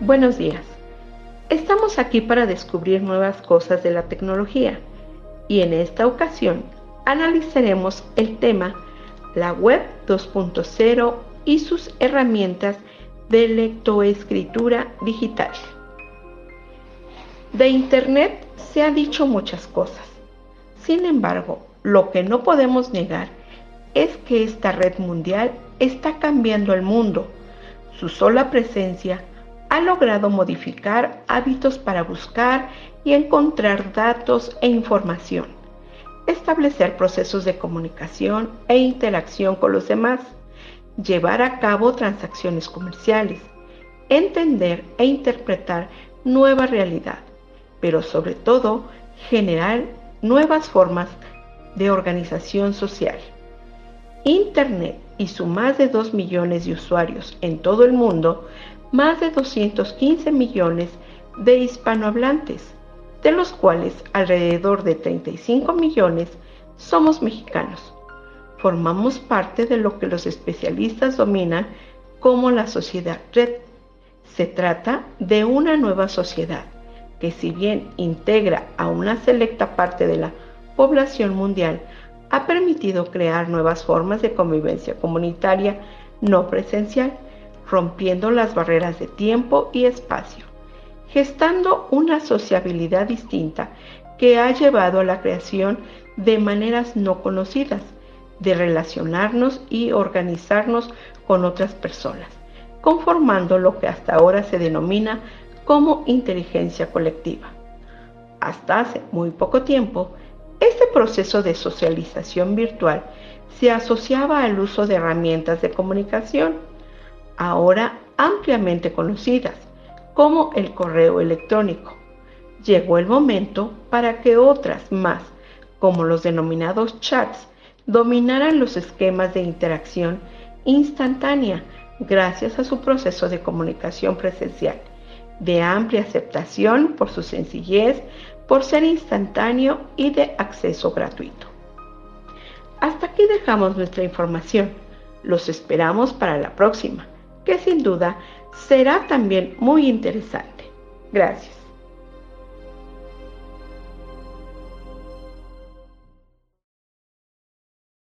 Buenos días. Estamos aquí para descubrir nuevas cosas de la tecnología y en esta ocasión analizaremos el tema la web 2.0 y sus herramientas de lectoescritura digital. De Internet se ha dicho muchas cosas. Sin embargo, lo que no podemos negar es que esta red mundial está cambiando el mundo. Su sola presencia ha logrado modificar hábitos para buscar y encontrar datos e información, establecer procesos de comunicación e interacción con los demás, llevar a cabo transacciones comerciales, entender e interpretar nueva realidad, pero sobre todo generar nuevas formas de organización social. Internet y su más de 2 millones de usuarios en todo el mundo, más de 215 millones de hispanohablantes, de los cuales alrededor de 35 millones somos mexicanos. Formamos parte de lo que los especialistas dominan como la sociedad red. Se trata de una nueva sociedad que si bien integra a una selecta parte de la población mundial, ha permitido crear nuevas formas de convivencia comunitaria no presencial, rompiendo las barreras de tiempo y espacio, gestando una sociabilidad distinta que ha llevado a la creación de maneras no conocidas de relacionarnos y organizarnos con otras personas, conformando lo que hasta ahora se denomina como inteligencia colectiva. Hasta hace muy poco tiempo, este proceso de socialización virtual se asociaba al uso de herramientas de comunicación, ahora ampliamente conocidas, como el correo electrónico. Llegó el momento para que otras más, como los denominados chats, dominaran los esquemas de interacción instantánea gracias a su proceso de comunicación presencial, de amplia aceptación por su sencillez, por ser instantáneo y de acceso gratuito. Hasta aquí dejamos nuestra información. Los esperamos para la próxima, que sin duda será también muy interesante. Gracias.